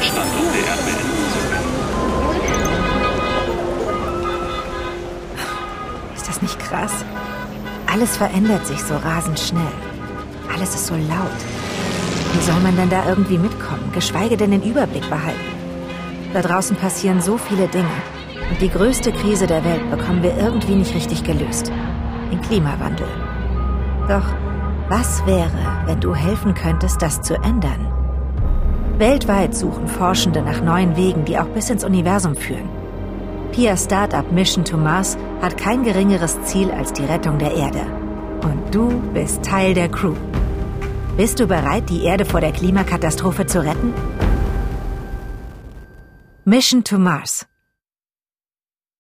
den Standort der Erde beenden zu können. Ist das nicht krass? Alles verändert sich so rasend schnell. Alles ist so laut. Wie soll man denn da irgendwie mitkommen, geschweige denn den Überblick behalten? Da draußen passieren so viele Dinge. Und die größte Krise der Welt bekommen wir irgendwie nicht richtig gelöst. Den Klimawandel. Doch was wäre, wenn du helfen könntest, das zu ändern? Weltweit suchen Forschende nach neuen Wegen, die auch bis ins Universum führen. Pia Startup Mission to Mars hat kein geringeres Ziel als die Rettung der Erde. Und du bist Teil der Crew. Bist du bereit, die Erde vor der Klimakatastrophe zu retten? Mission to Mars